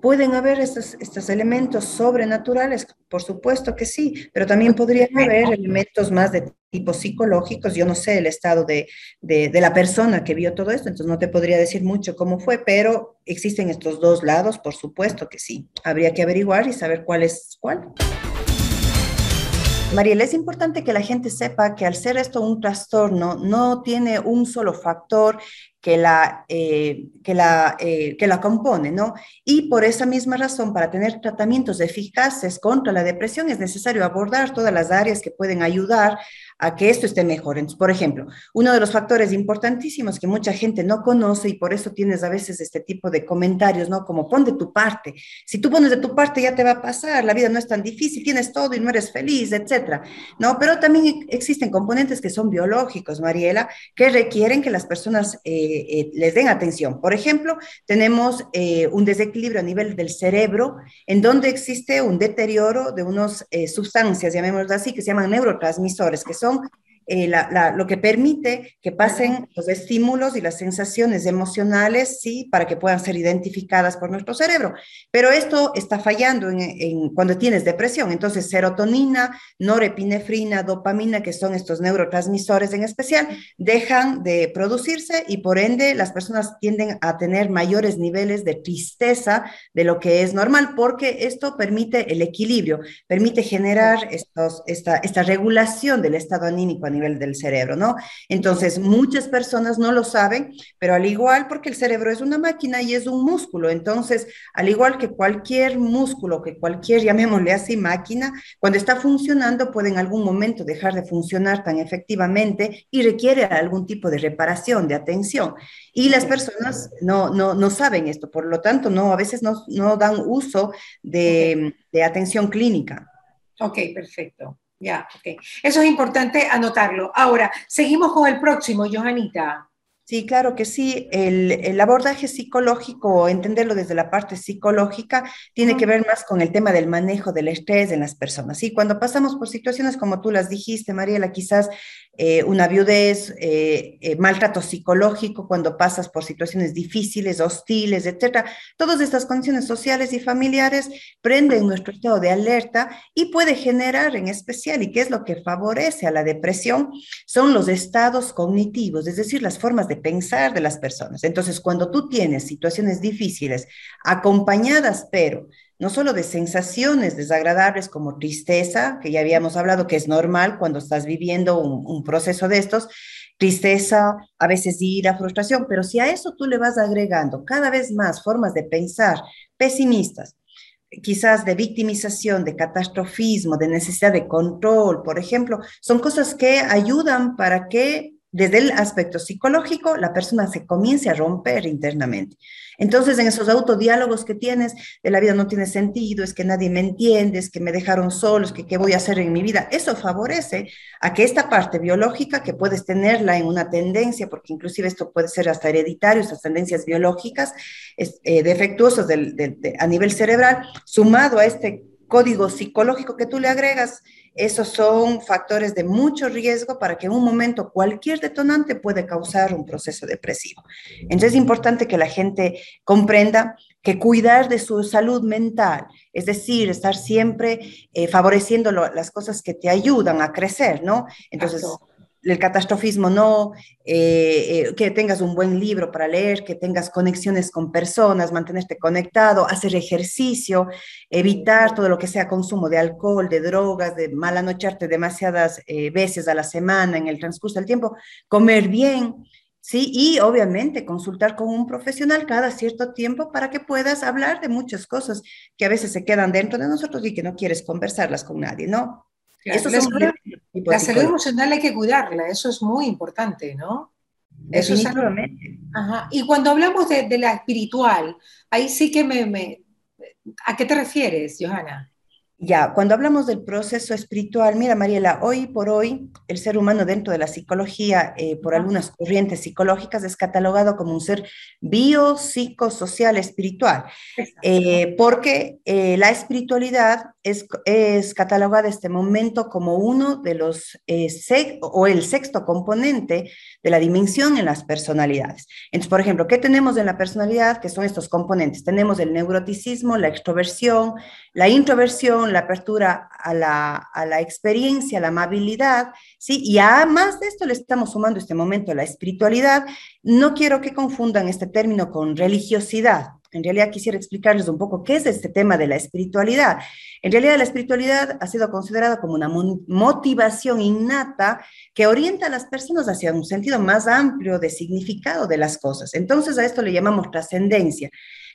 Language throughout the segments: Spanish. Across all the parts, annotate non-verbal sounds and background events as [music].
Pueden haber estos, estos elementos sobrenaturales, por supuesto que sí, pero también podrían haber elementos más de tipo psicológicos. Yo no sé el estado de, de, de, la persona que vio todo esto, entonces no te podría decir mucho cómo fue, pero existen estos dos lados, por supuesto que sí. Habría que averiguar y saber cuál es cuál. Mariela, es importante que la gente sepa que al ser esto un trastorno, no tiene un solo factor que la, eh, que, la, eh, que la compone, ¿no? Y por esa misma razón, para tener tratamientos eficaces contra la depresión, es necesario abordar todas las áreas que pueden ayudar a que esto esté mejor. Entonces, por ejemplo, uno de los factores importantísimos que mucha gente no conoce y por eso tienes a veces este tipo de comentarios, ¿no? Como pon de tu parte. Si tú pones de tu parte ya te va a pasar, la vida no es tan difícil, tienes todo y no eres feliz, etcétera. No, pero también existen componentes que son biológicos, Mariela, que requieren que las personas eh, eh, les den atención. Por ejemplo, tenemos eh, un desequilibrio a nivel del cerebro en donde existe un deterioro de unas eh, sustancias, llamémoslo así, que se llaman neurotransmisores, que son eh, lo que permite que pasen los estímulos y las sensaciones emocionales, sí, para que puedan ser identificadas por nuestro cerebro. Pero esto está fallando en, cuando tienes depresión. Entonces, serotonina, norepinefrina, dopamina, que son estos neurotransmisores en especial, dejan de producirse y por ende las personas tienden a tener mayores niveles de tristeza de lo que es normal, porque esto permite el equilibrio, permite generar estos, esta, esta regulación del estado anímico a nivel del cerebro, ¿no? Entonces, muchas personas no lo saben, pero al igual, porque el cerebro es una máquina y es un músculo, entonces, al igual que cualquier músculo, que cualquier, llamémosle así, máquina, cuando está funcionando puede en algún momento dejar de funcionar tan efectivamente y requiere algún tipo de reparación, de atención. Y las personas no, no, no saben esto, por lo tanto, no, a veces no, no dan uso de, de atención clínica. Ok, perfecto. Ya, ok. Eso es importante anotarlo. Ahora, seguimos con el próximo, Johanita. Sí, claro que sí. El, el, abordaje psicológico, entenderlo desde la parte psicológica, tiene que ver más con el tema del manejo del estrés en las personas. Y cuando pasamos por situaciones como tú las dijiste, Mariela, quizás eh, una viudez, eh, eh, maltrato psicológico, cuando pasas por situaciones difíciles, hostiles, etcétera, todas estas condiciones sociales y familiares prenden nuestro estado de alerta y puede generar en especial, y qué es lo que favorece a la depresión, son los estados cognitivos, es decir, las formas de pensar de las personas. Entonces, cuando tú tienes situaciones difíciles, acompañadas, pero no solo de sensaciones desagradables como tristeza, que ya habíamos hablado que es normal cuando estás viviendo un, un, proceso de estos, tristeza, a veces ira, frustración, pero si a eso tú le vas agregando cada vez más formas de pensar pesimistas, quizás de victimización, de catastrofismo, de necesidad de control, por ejemplo, son cosas que ayudan para que desde el aspecto psicológico, la persona se comience a romper internamente. Entonces, en esos autodiálogos que tienes, de la vida no tiene sentido, es que nadie me entiende, es que me dejaron solos, que qué voy a hacer en mi vida, eso favorece a que esta parte biológica, que puedes tenerla en una tendencia, porque inclusive esto puede ser hasta hereditario, estas tendencias biológicas es, eh, defectuosas a nivel cerebral, sumado a este código psicológico que tú le agregas, esos son factores de mucho riesgo para que en un momento cualquier detonante puede causar un proceso depresivo. Entonces es importante que la gente comprenda que cuidar de su salud mental, es decir, estar siempre eh, favoreciendo las cosas que te ayudan a crecer, ¿no? Entonces, el catastrofismo no, eh, eh, que tengas un buen libro para leer, que tengas conexiones con personas, mantenerte conectado, hacer ejercicio, evitar todo lo que sea consumo de alcohol, de drogas, de malanocharte demasiadas eh, veces a la semana en el transcurso del tiempo, comer bien, ¿sí? Y obviamente consultar con un profesional cada cierto tiempo para que puedas hablar de muchas cosas que a veces se quedan dentro de nosotros y que no quieres conversarlas con nadie, ¿no? Claro, la, salud, la salud emocional hay que cuidarla, eso es muy importante, ¿no? Eso es algo, ajá. Y cuando hablamos de, de, la espiritual, ahí sí que me, me, ¿A qué te refieres, Johanna? Ya, cuando hablamos del proceso espiritual, mira Mariela, hoy por hoy el ser humano dentro de la psicología, eh, por algunas corrientes psicológicas, es catalogado como un ser biopsicosocial espiritual, eh, porque eh, la espiritualidad es, es, catalogada en este momento como uno de los, o el sexto componente de la dimensión en las personalidades. Entonces, por ejemplo, ¿qué tenemos en la personalidad? Que son estos componentes. Tenemos el neuroticismo, la extroversión, la introversión, la apertura a la, a la experiencia, la amabilidad, ¿sí? Y además de esto le estamos sumando este momento la espiritualidad. No quiero que confundan este término con religiosidad. En realidad quisiera explicarles un poco qué es este tema de la espiritualidad. En realidad la espiritualidad ha sido considerada como una motivación innata que orienta a las personas hacia un sentido más amplio de significado de las cosas. Entonces a esto le llamamos trascendencia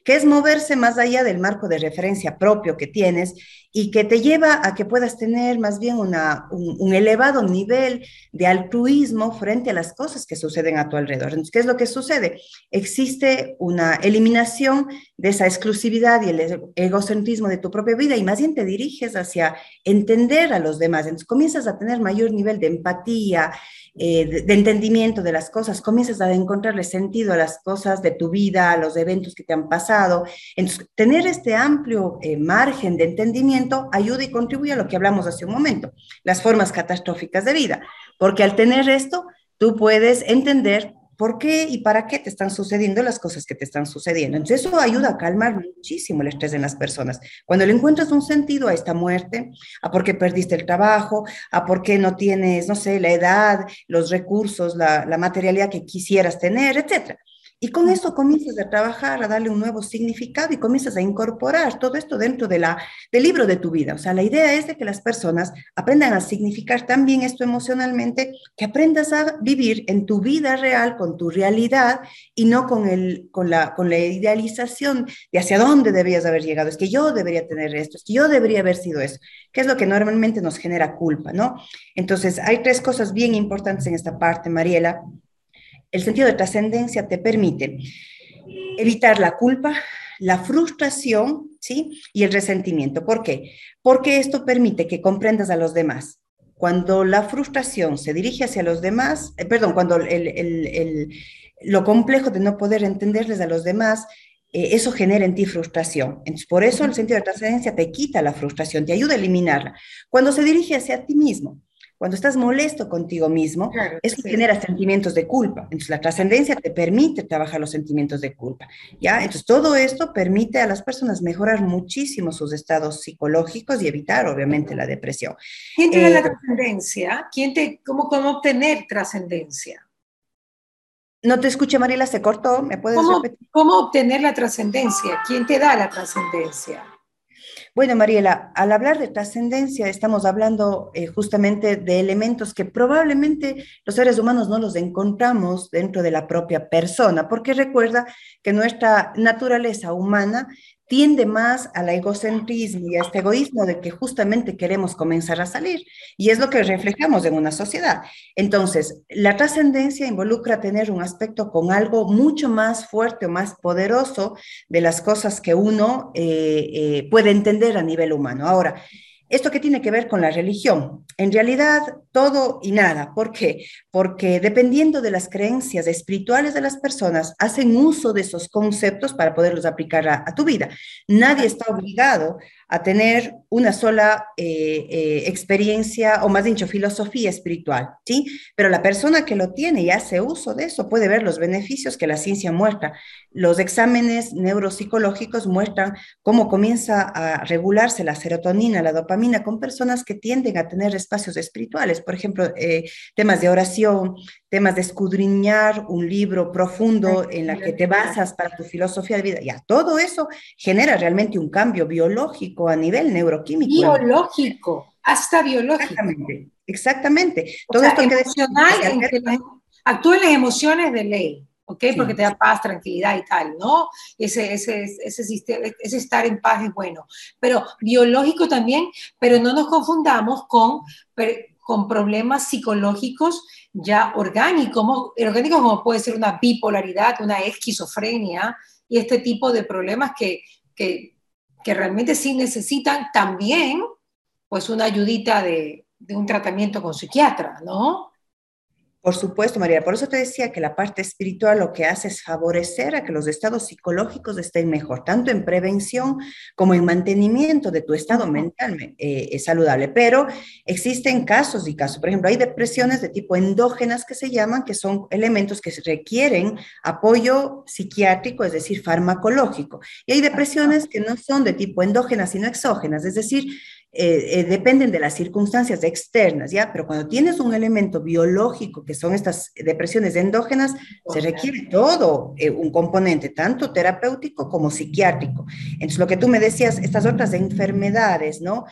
que es moverse más allá del marco de referencia propio que tienes y que te lleva a que puedas tener más bien un, elevado nivel de altruismo frente a las cosas que suceden a tu alrededor. Entonces, ¿qué es lo que sucede? Existe una eliminación de esa exclusividad y el egocentrismo de tu propia vida y más bien te diriges hacia entender a los demás. Entonces, comienzas a tener mayor nivel de empatía, eh, de, entendimiento de las cosas, comienzas a encontrarle sentido a las cosas de tu vida, a los eventos que te han pasado. Entonces, tener este amplio eh, margen de entendimiento ayuda y contribuye a lo que hablamos hace un momento, las formas catastróficas de vida, porque al tener esto, tú puedes entender por qué y para qué te están sucediendo las cosas que te están sucediendo. Entonces eso ayuda a calmar muchísimo el estrés en las personas. Cuando le encuentras un sentido a esta muerte, a por qué perdiste el trabajo, a por qué no tienes, no sé, la edad, los recursos, la, la materialidad que quisieras tener, etcétera. Y con eso comienzas a trabajar, a darle un nuevo significado y comienzas a incorporar todo esto dentro de la, del libro de tu vida. O sea, la idea es de que las personas aprendan a significar también esto emocionalmente, que aprendas a vivir en tu vida real, con tu realidad y no con, el, con, la, con la idealización de hacia dónde debías haber llegado. Es que yo debería tener esto, es que yo debería haber sido eso, que es lo que normalmente nos genera culpa, ¿no? Entonces, hay tres cosas bien importantes en esta parte, Mariela el sentido de trascendencia te permite evitar la culpa, la frustración, ¿sí? Y el resentimiento. ¿Por qué? Porque esto permite que comprendas a los demás. Cuando la frustración se dirige hacia los demás, eh, perdón, cuando lo complejo de no poder entenderles a los demás, eh, eso genera en ti frustración. Entonces, por eso el sentido de trascendencia te quita la frustración, te ayuda a eliminarla. Cuando se dirige hacia ti mismo, cuando estás molesto contigo mismo, eso genera sentimientos de culpa. Entonces, la trascendencia te permite trabajar los sentimientos de culpa. ¿ya? Entonces, todo esto permite a las personas mejorar muchísimo sus estados psicológicos y evitar, obviamente, la depresión. ¿Quién te da la eh, trascendencia? ¿Quién te, cómo, ¿Cómo obtener trascendencia? No te escuché, Mariela, se cortó. ¿Me puedes repetir? ¿Cómo obtener la trascendencia? ¿Quién te da la trascendencia? Bueno, Mariela, al hablar de trascendencia estamos hablando eh, justamente de elementos que probablemente los seres humanos no los encontramos dentro de la propia persona, porque recuerda que nuestra naturaleza humana tiende más al egocentrismo y a este egoísmo de que justamente queremos comenzar a salir. Y es lo que reflejamos en una sociedad. Entonces, la trascendencia involucra tener un aspecto con algo mucho más fuerte o más poderoso de las cosas que uno eh, eh, puede entender a nivel humano. Ahora, ¿Esto qué tiene que ver con la religión? En realidad, todo y nada. ¿Por qué? Porque dependiendo de las creencias espirituales de las personas, hacen uso de esos conceptos para poderlos aplicar a, a tu vida. Nadie está obligado a tener una sola eh, eh, experiencia, o más dicho, filosofía espiritual, ¿sí? Pero la persona que lo tiene y hace uso de eso puede ver los beneficios que la ciencia muestra. Los exámenes neuropsicológicos muestran cómo comienza a regularse la serotonina, la dopamina con personas que tienden a tener espacios espirituales, por ejemplo, eh, temas de oración, temas de escudriñar un libro profundo en la que te basas para tu filosofía de vida. Ya, todo eso genera realmente un cambio biológico a nivel neuroquímico. Biológico, hasta biológico. Exactamente, exactamente. todo esto emocional, que actúan las emociones de ley. ¿ok? Porque te da paz, tranquilidad y tal, ¿no? Ese, ese, ese, sistema, ese estar en paz es bueno. Pero biológico también, pero no nos confundamos con, con problemas psicológicos ya orgánicos, orgánicos como puede ser una bipolaridad, una esquizofrenia y este tipo de problemas que, que, que realmente sí necesitan también pues una ayudita de, de un tratamiento con psiquiatra, ¿no? Por supuesto, María. Por eso te decía que la parte espiritual lo que hace es favorecer a que los estados psicológicos estén mejor, tanto en prevención como en mantenimiento de tu estado mental eh, saludable. Pero existen casos y casos. Por ejemplo, hay depresiones de tipo endógenas que se llaman, que son elementos que requieren apoyo psiquiátrico, es decir, farmacológico. Y hay depresiones que no son de tipo endógenas, sino exógenas, es decir, eh, eh, dependen de las circunstancias externas, ¿ya? Pero cuando tienes un elemento biológico, que son estas depresiones endógenas, se requiere todo eh, un componente, tanto terapéutico como psiquiátrico. Entonces, lo que tú me decías, estas otras enfermedades, ¿no?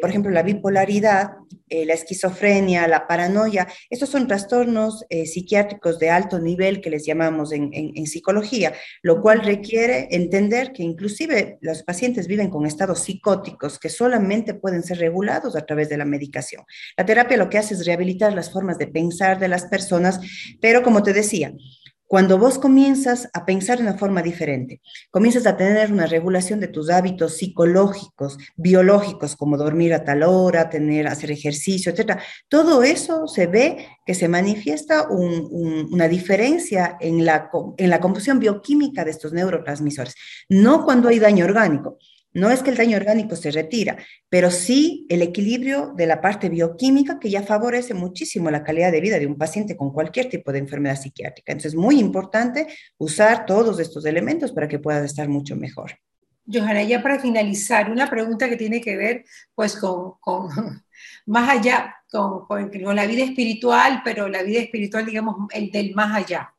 Por ejemplo, la bipolaridad, la esquizofrenia, la paranoia, estos son trastornos psiquiátricos de alto nivel que les llamamos en, en, psicología, lo cual requiere entender que inclusive los pacientes viven con estados psicóticos que solamente pueden ser regulados a través de la medicación. La terapia lo que hace es rehabilitar las formas de pensar de las personas, pero como te decía, cuando vos comienzas a pensar de una forma diferente, comienzas a tener una regulación de tus hábitos psicológicos, biológicos, como dormir a tal hora, tener, hacer ejercicio, etc. Todo eso se ve que se manifiesta una diferencia en la, en la composición bioquímica de estos neurotransmisores, no cuando hay daño orgánico. No es que el daño orgánico se retira, pero sí el equilibrio de la parte bioquímica que ya favorece muchísimo la calidad de vida de un paciente con cualquier tipo de enfermedad psiquiátrica. Entonces es muy importante usar todos estos elementos para que puedas estar mucho mejor. Johanna, ya para finalizar, una pregunta que tiene que ver pues con, [laughs] más allá, con, con, la vida espiritual, pero la vida espiritual, digamos, el del más allá.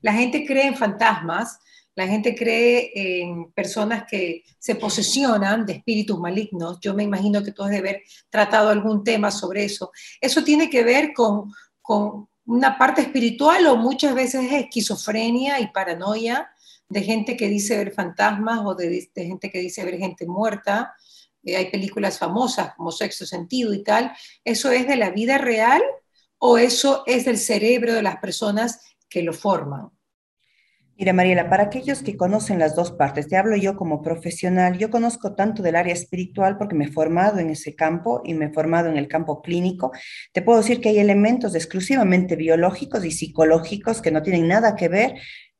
La gente cree en fantasmas, la gente cree en personas que se posesionan de espíritus malignos. Yo me imagino que tú has de haber tratado algún tema sobre eso. ¿Eso tiene que ver con, con una parte espiritual o muchas veces es esquizofrenia y paranoia de gente que dice ver fantasmas o de, gente que dice ver gente muerta? Eh, hay películas famosas como Sexto Sentido y tal. ¿Eso es de la vida real o eso es del cerebro de las personas que lo forman? Mira, Mariela, para aquellos que conocen las dos partes, te hablo yo como profesional, yo conozco tanto del área espiritual porque me he formado en ese campo y me he formado en el campo clínico. Te puedo decir que hay elementos exclusivamente biológicos y psicológicos que no tienen nada que ver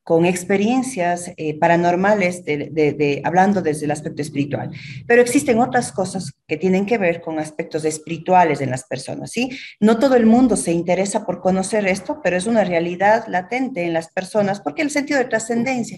con experiencias eh, paranormales, de, hablando desde el aspecto espiritual. Pero existen otras cosas que tienen que ver con aspectos espirituales en las personas, ¿sí? No todo el mundo se interesa por conocer esto, pero es una realidad latente en las personas, porque el sentido de trascendencia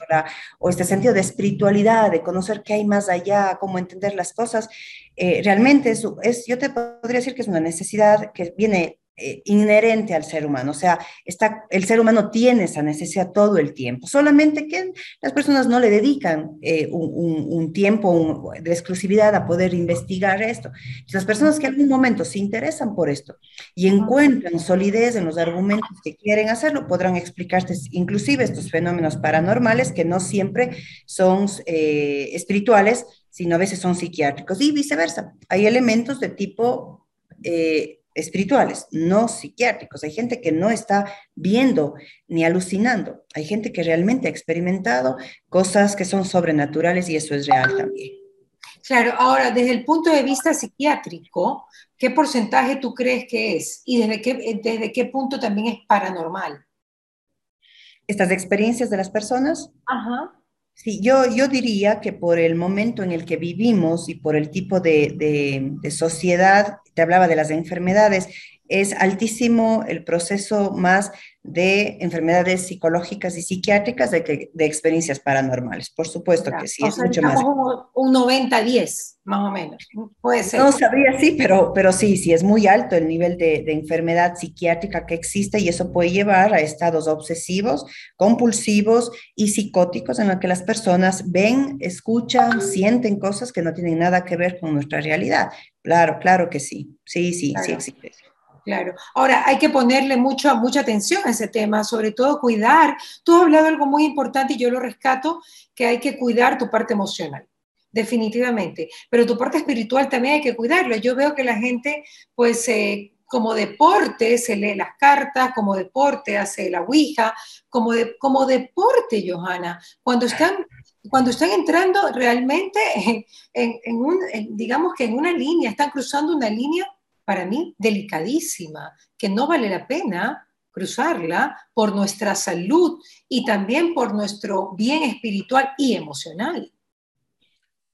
o este sentido de espiritualidad, de conocer qué hay más allá, cómo entender las cosas, eh, realmente es, es, yo te podría decir que es una necesidad que viene eh, inherente al ser humano, o sea, está, el ser humano tiene esa necesidad todo el tiempo, solamente que las personas no le dedican eh, un, tiempo de exclusividad a poder investigar esto. Las personas que en algún momento se interesan por esto y encuentran solidez en los argumentos que quieren hacerlo, podrán explicarte inclusive estos fenómenos paranormales que no siempre son eh, espirituales, sino a veces son psiquiátricos y viceversa. Hay elementos de tipo espirituales, no psiquiátricos. Hay gente que no está viendo ni alucinando. Hay gente que realmente ha experimentado cosas que son sobrenaturales y eso es real también. Claro, ahora, desde el punto de vista psiquiátrico, ¿qué porcentaje tú crees que es? ¿Y desde qué, desde qué punto también es paranormal? Estas experiencias de las personas. Ajá. Sí, yo, yo diría que por el momento en el que vivimos y por el tipo de, de, de sociedad, te hablaba de las enfermedades, es altísimo el proceso más de enfermedades psicológicas y psiquiátricas de, de experiencias paranormales. Por supuesto que sí, es mucho más. Un 90-10, más o menos. Puede ser. No sabría, sí, pero, pero sí, sí, es muy alto el nivel de, de, enfermedad psiquiátrica que existe y eso puede llevar a estados obsesivos, compulsivos y psicóticos en los que las personas ven, escuchan, sienten cosas que no tienen nada que ver con nuestra realidad. Claro, claro que sí. Sí, sí, sí existe. Claro. Ahora, hay que ponerle mucho, mucha atención a ese tema, sobre todo cuidar. Tú has hablado algo muy importante y yo lo rescato, que hay que cuidar tu parte emocional, definitivamente. Pero tu parte espiritual también hay que cuidarla. Yo veo que la gente, pues, eh, como deporte se lee las cartas, como deporte hace la Ouija, como, de, como deporte, Johanna. Cuando están cuando están entrando realmente en, un, digamos que en una línea, están cruzando una línea para mí delicadísima, que no vale la pena cruzarla por nuestra salud y también por nuestro bien espiritual y emocional.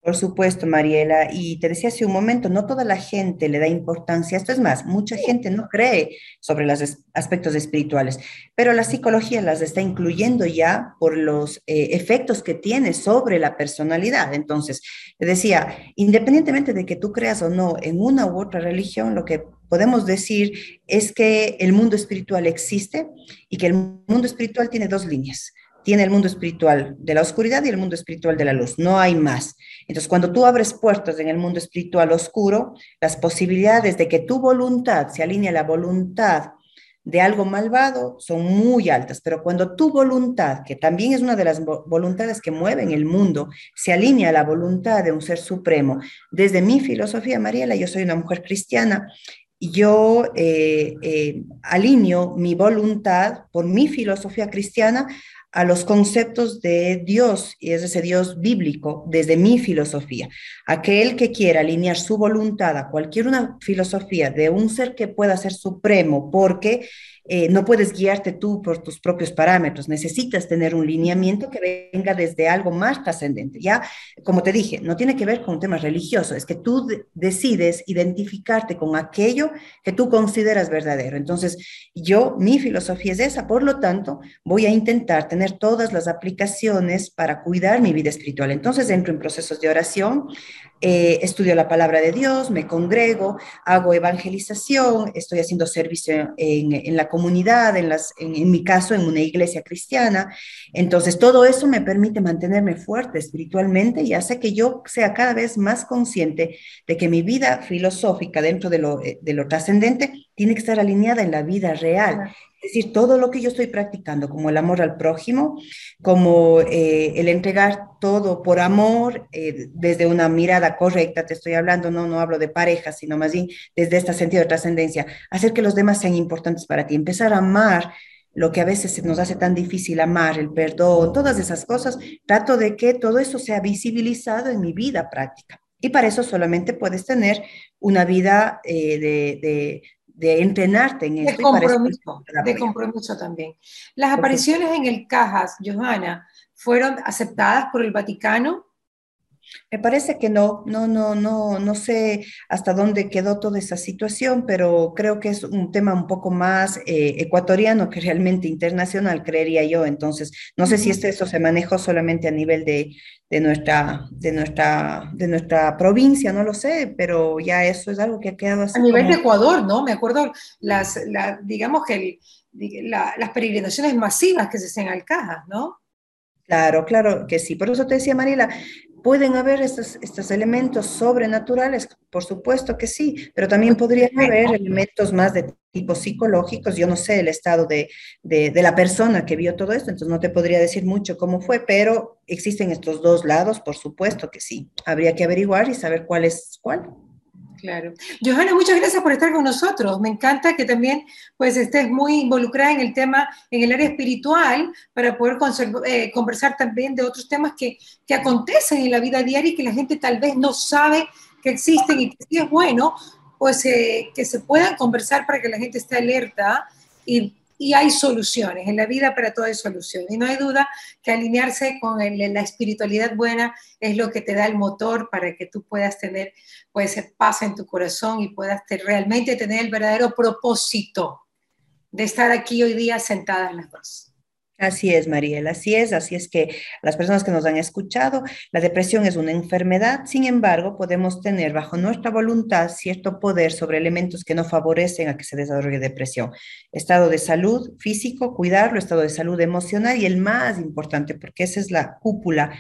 Por supuesto, Mariela. Y te decía hace un momento, no toda la gente le da importancia. Esto es más, mucha gente no cree sobre los aspectos espirituales, pero la psicología las está incluyendo ya por los eh, efectos que tiene sobre la personalidad. Entonces, te decía, independientemente de que tú creas o no en una u otra religión, lo que podemos decir es que el mundo espiritual existe y que el mundo espiritual tiene dos líneas tiene el mundo espiritual de la oscuridad y el mundo espiritual de la luz, no hay más. Entonces, cuando tú abres puertas en el mundo espiritual oscuro, las posibilidades de que tu voluntad se alinee a la voluntad de algo malvado son muy altas, pero cuando tu voluntad, que también es una de las voluntades que mueven el mundo, se alinea a la voluntad de un ser supremo, desde mi filosofía, Mariela, yo soy una mujer cristiana, yo eh, eh, alineo mi voluntad por mi filosofía cristiana a los conceptos de Dios, y es ese Dios bíblico, desde mi filosofía. Aquel que quiera alinear su voluntad a cualquier una filosofía de un ser que pueda ser supremo, porque eh, no puedes guiarte tú por tus propios parámetros, necesitas tener un lineamiento que venga desde algo más trascendente. Ya, como te dije, no tiene que ver con temas religiosos, es que tú decides identificarte con aquello que tú consideras verdadero. Entonces, yo, mi filosofía es esa, por lo tanto, voy a intentar tener todas las aplicaciones para cuidar mi vida espiritual. Entonces, entro en procesos de oración, eh, estudio la palabra de Dios, me congrego, hago evangelización, estoy haciendo servicio en, la comunidad, en, mi caso, en una iglesia cristiana. Entonces, todo eso me permite mantenerme fuerte espiritualmente y hace que yo sea cada vez más consciente de que mi vida filosófica dentro de lo, eh, de lo trascendente tiene que estar alineada en la vida real. Es decir, todo lo que yo estoy practicando, como el amor al prójimo, como eh, el entregar todo por amor, eh, desde una mirada correcta, te estoy hablando, no, no hablo de pareja, sino más bien desde este sentido de trascendencia, hacer que los demás sean importantes para ti, empezar a amar lo que a veces nos hace tan difícil amar, el perdón, todas esas cosas, trato de que todo eso sea visibilizado en mi vida práctica. Y para eso solamente puedes tener una vida eh, de, de entrenarte en esto. De compromiso, de compromiso también. Las apariciones en el Cajas, Johanna, ¿fueron aceptadas por el Vaticano? Me parece que no, no, no, no, no sé hasta dónde quedó toda esa situación, pero creo que es un tema un poco más eh, ecuatoriano que realmente internacional, creería yo. Entonces, no sé si eso se manejó solamente a nivel de, de, nuestra, de, nuestra, de nuestra provincia, no lo sé, pero ya eso es algo que ha quedado así. A nivel de Ecuador, ¿no? Me acuerdo, las, digamos que las peregrinaciones masivas que se hacen al Cajas, ¿no? Claro, claro que sí. Por eso te decía, Mariela, ¿Pueden haber estos, estos elementos sobrenaturales? Por supuesto que sí, pero también podrían haber elementos más de tipo psicológicos. Yo no sé el estado de, de, la persona que vio todo esto, entonces no te podría decir mucho cómo fue, pero existen estos dos lados, por supuesto que sí. Habría que averiguar y saber cuál es cuál. Claro. Johanna, muchas gracias por estar con nosotros. Me encanta que también pues, estés muy involucrada en el tema, en el área espiritual, para poder eh, conversar también de otros temas que, que acontecen en la vida diaria y que la gente tal vez no sabe que existen y que sí es bueno, pues eh, que se puedan conversar para que la gente esté alerta y y hay soluciones. En la vida para todo hay soluciones. Y no hay duda que alinearse con la espiritualidad buena es lo que te da el motor para que tú puedas tener pues, paz en tu corazón y puedas realmente tener el verdadero propósito de estar aquí hoy día sentadas las dos. Así es, Mariela, así es, así es que las personas que nos han escuchado, la depresión es una enfermedad, sin embargo, podemos tener bajo nuestra voluntad cierto poder sobre elementos que no favorecen a que se desarrolle depresión. Estado de salud físico, cuidarlo, estado de salud emocional y el más importante, porque esa es la cúpula,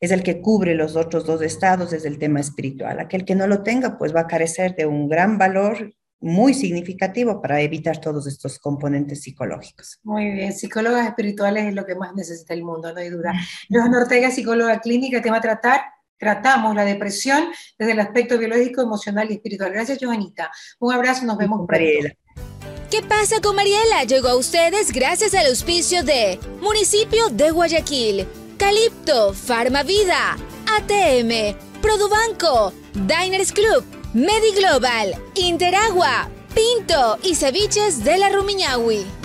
es el que cubre los otros dos estados, es el tema espiritual. Aquel que no lo tenga, pues va a carecer de un gran valor muy significativo para evitar todos estos componentes psicológicos. Muy bien, psicólogas espirituales es lo que más necesita el mundo, no hay duda. Johanna Ortega, psicóloga clínica, te va a tratar, tratamos la depresión desde el aspecto biológico, emocional y espiritual. Gracias, Johanita. Un abrazo, nos vemos pronto. ¿Qué pasa con Mariela? Llegó a ustedes gracias al auspicio de Municipio de Guayaquil Eucalipto, Farmavida, ATM, Produbanco, Diners Club, Mediglobal, Interagua, Pinto y Ceviches de la Rumiñahui.